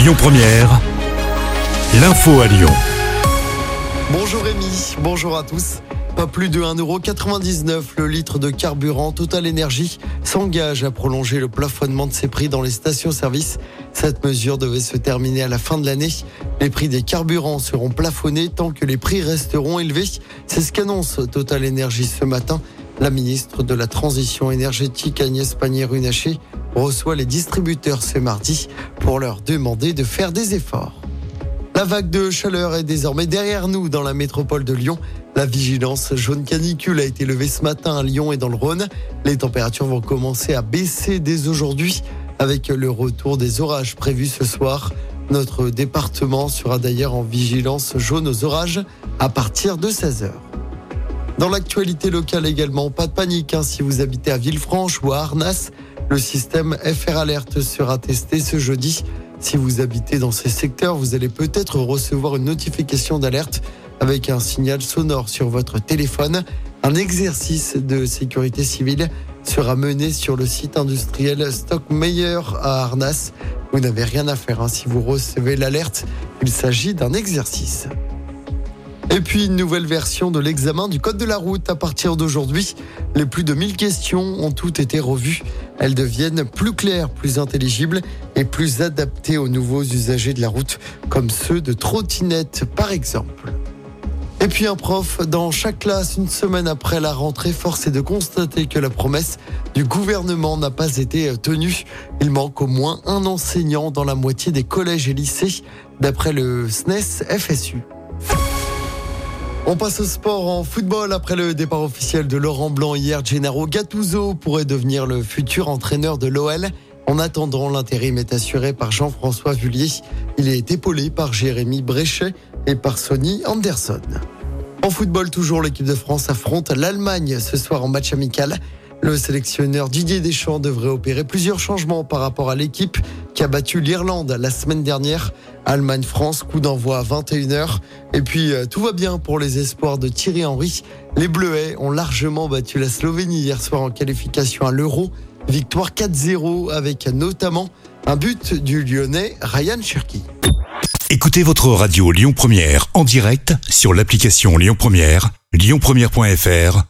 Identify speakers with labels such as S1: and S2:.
S1: Lyon Première, l'info à Lyon.
S2: Bonjour Rémi, bonjour à tous. Pas plus de 1,99€ le litre de carburant Total Energy s'engage à prolonger le plafonnement de ses prix dans les stations-service. Cette mesure devait se terminer à la fin de l'année. Les prix des carburants seront plafonnés tant que les prix resteront élevés. C'est ce qu'annonce Total Energy ce matin. La ministre de la Transition énergétique Agnès Pannier-Runacher reçoit les distributeurs ce mardi pour leur demander de faire des efforts. La vague de chaleur est désormais derrière nous dans la métropole de Lyon. La vigilance jaune canicule a été levée ce matin à Lyon et dans le Rhône. Les températures vont commencer à baisser dès aujourd'hui avec le retour des orages prévus ce soir. Notre département sera d'ailleurs en vigilance jaune aux orages à partir de 16h. Dans l'actualité locale également, pas de panique hein, si vous habitez à Villefranche ou à Arnas. Le système FR Alert sera testé ce jeudi. Si vous habitez dans ces secteurs, vous allez peut-être recevoir une notification d'alerte avec un signal sonore sur votre téléphone. Un exercice de sécurité civile sera mené sur le site industriel Stockmeyer à Arnas. Vous n'avez rien à faire hein, si vous recevez l'alerte. Il s'agit d'un exercice. Et puis une nouvelle version de l'examen du code de la route à partir d'aujourd'hui. Les plus de 1000 questions ont toutes été revues. Elles deviennent plus claires, plus intelligibles et plus adaptées aux nouveaux usagers de la route, comme ceux de trottinettes par exemple. Et puis un prof dans chaque classe une semaine après la rentrée, force est de constater que la promesse du gouvernement n'a pas été tenue. Il manque au moins un enseignant dans la moitié des collèges et lycées, d'après le SNES FSU. On passe au sport en football après le départ officiel de Laurent Blanc hier. Gennaro Gattuso pourrait devenir le futur entraîneur de l'OL. En attendant, l'intérim est assuré par Jean-François Vullier. Il est épaulé par Jérémy Bréchet et par Sonny Anderson. En football, toujours, l'équipe de France affronte l'Allemagne ce soir en match amical. Le sélectionneur Didier Deschamps devrait opérer plusieurs changements par rapport à l'équipe qui a battu l'Irlande la semaine dernière. Allemagne-France, coup d'envoi à 21h. Et puis euh, tout va bien pour les espoirs de Thierry Henry. Les Bleuets ont largement battu la Slovénie hier soir en qualification à l'Euro. Victoire 4-0 avec notamment un but du Lyonnais Ryan Cherki.
S1: Écoutez votre radio Lyon Première en direct sur l'application Lyon Première, lyonpremière.fr